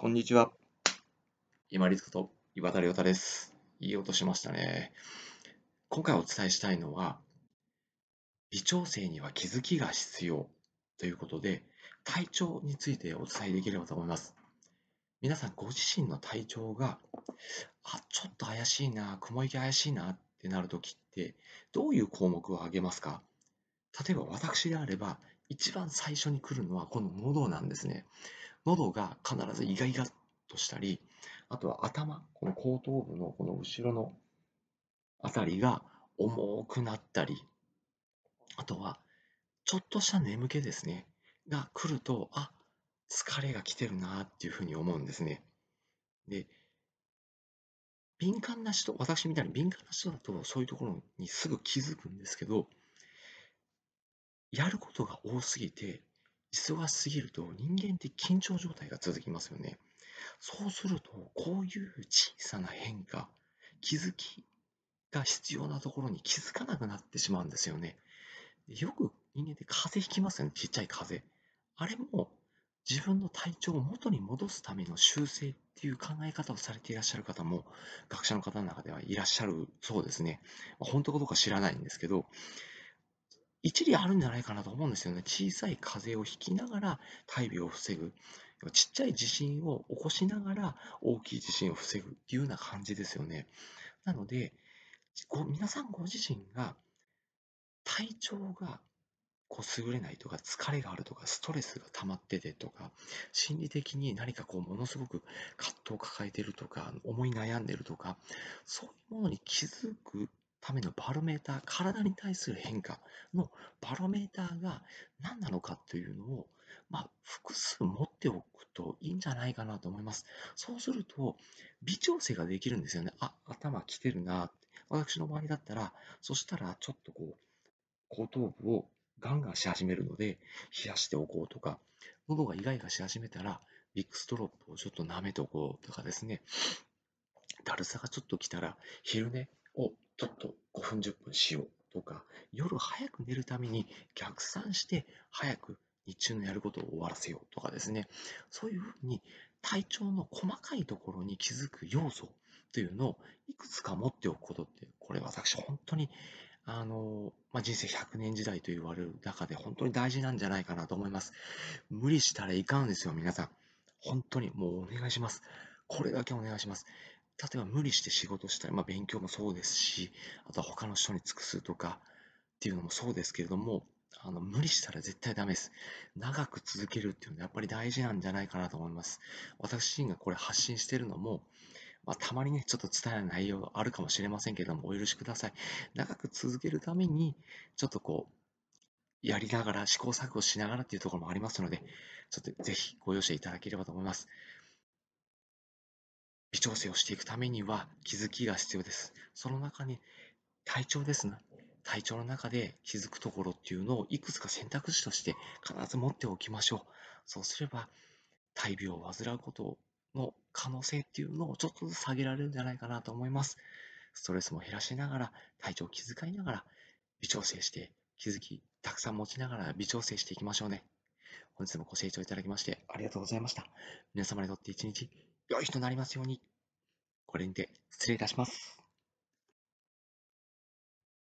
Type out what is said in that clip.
こんにちは。今立と岩田亮太です。いい音しましたね。今回お伝えしたいのは、微調整には気づきが必要ということで、体調についてお伝えできればと思います。皆さんご自身の体調が、あ、ちょっと怪しいな、雲行き怪しいなってなるときって、どういう項目を挙げますか？例えば私であれば、一番最初に来るのはこの喉なんですね。喉が必ずイガイガとしたり、あとは頭、この後頭部のこの後ろのあたりが重くなったり、あとはちょっとした眠気ですね、が来ると、あ、疲れが来てるなっていうふうに思うんですね。で、敏感な人、私みたいに敏感な人だとそういうところにすぐ気づくんですけど、やることが多すぎて忙しすぎると人間って緊張状態が続きますよね。そうすると、こういう小さな変化、気づきが必要なところに気づかなくなってしまうんですよね。よく人間って風邪ひきますよね、ちっちゃい風邪。あれも自分の体調を元に戻すための修正っていう考え方をされていらっしゃる方も学者の方の中ではいらっしゃるそうですね。本当かどうか知らないんですけど、一理あるんじゃないかなと思うんですよね。小さい風邪をひきながら大病を防ぐ。ちっちゃい地震を起こしながら大きい地震を防ぐっていうような感じですよね。なので、ご皆さんご自身が体調がこう優れないとか疲れがあるとかストレスが溜まっててとか心理的に何かこうものすごく葛藤を抱えてるとか思い悩んでるとかそういうものに気づくためのバロメーター、体に対する変化のバロメーターが何なのかというのを、まあ、複数持っておくといいんじゃないかなと思います。そうすると、微調整ができるんですよね。あ、頭きてるな。私の周りだったら、そしたらちょっとこう、後頭部をガンガンし始めるので、冷やしておこうとか、喉がイガイガし始めたら、ビッグストロップをちょっと舐めておこうとかですね、だるさがちょっと来たら、昼寝をちょっと5分10分しようとか、夜早く寝るために逆算して早く日中のやることを終わらせようとかですね、そういうふうに体調の細かいところに気づく要素というのをいくつか持っておくことって、これ私本当にあの、まあ、人生100年時代と言われる中で本当に大事なんじゃないかなと思います。無理したらいかんですよ、皆さん。本当にもうお願いします。これだけお願いします。例えば無理して仕事したり、まあ、勉強もそうですし、あとは他の人に尽くすとかっていうのもそうですけれども、あの無理したら絶対ダメです。長く続けるっていうのはやっぱり大事なんじゃないかなと思います。私自身がこれ発信してるのも、まあ、たまにね、ちょっと伝えない内容あるかもしれませんけれども、お許しください。長く続けるために、ちょっとこう、やりながら、試行錯誤しながらっていうところもありますので、ちょっとぜひご容赦いただければと思います。調整をしていくためには気づきが必要です。その中に体調ですね。体調の中で気づくところっていうのをいくつか選択肢として必ず持っておきましょう。そうすれば大病を患うことの可能性っていうのをちょっとずつ下げられるんじゃないかなと思います。ストレスも減らしながら、体調を気遣いながら微調整して気づきたくさん持ちながら微調整していきましょうね。本日もご清聴いただきましてありがとうございました。皆様にとって一日良い日となりますように。これにて失礼いたします。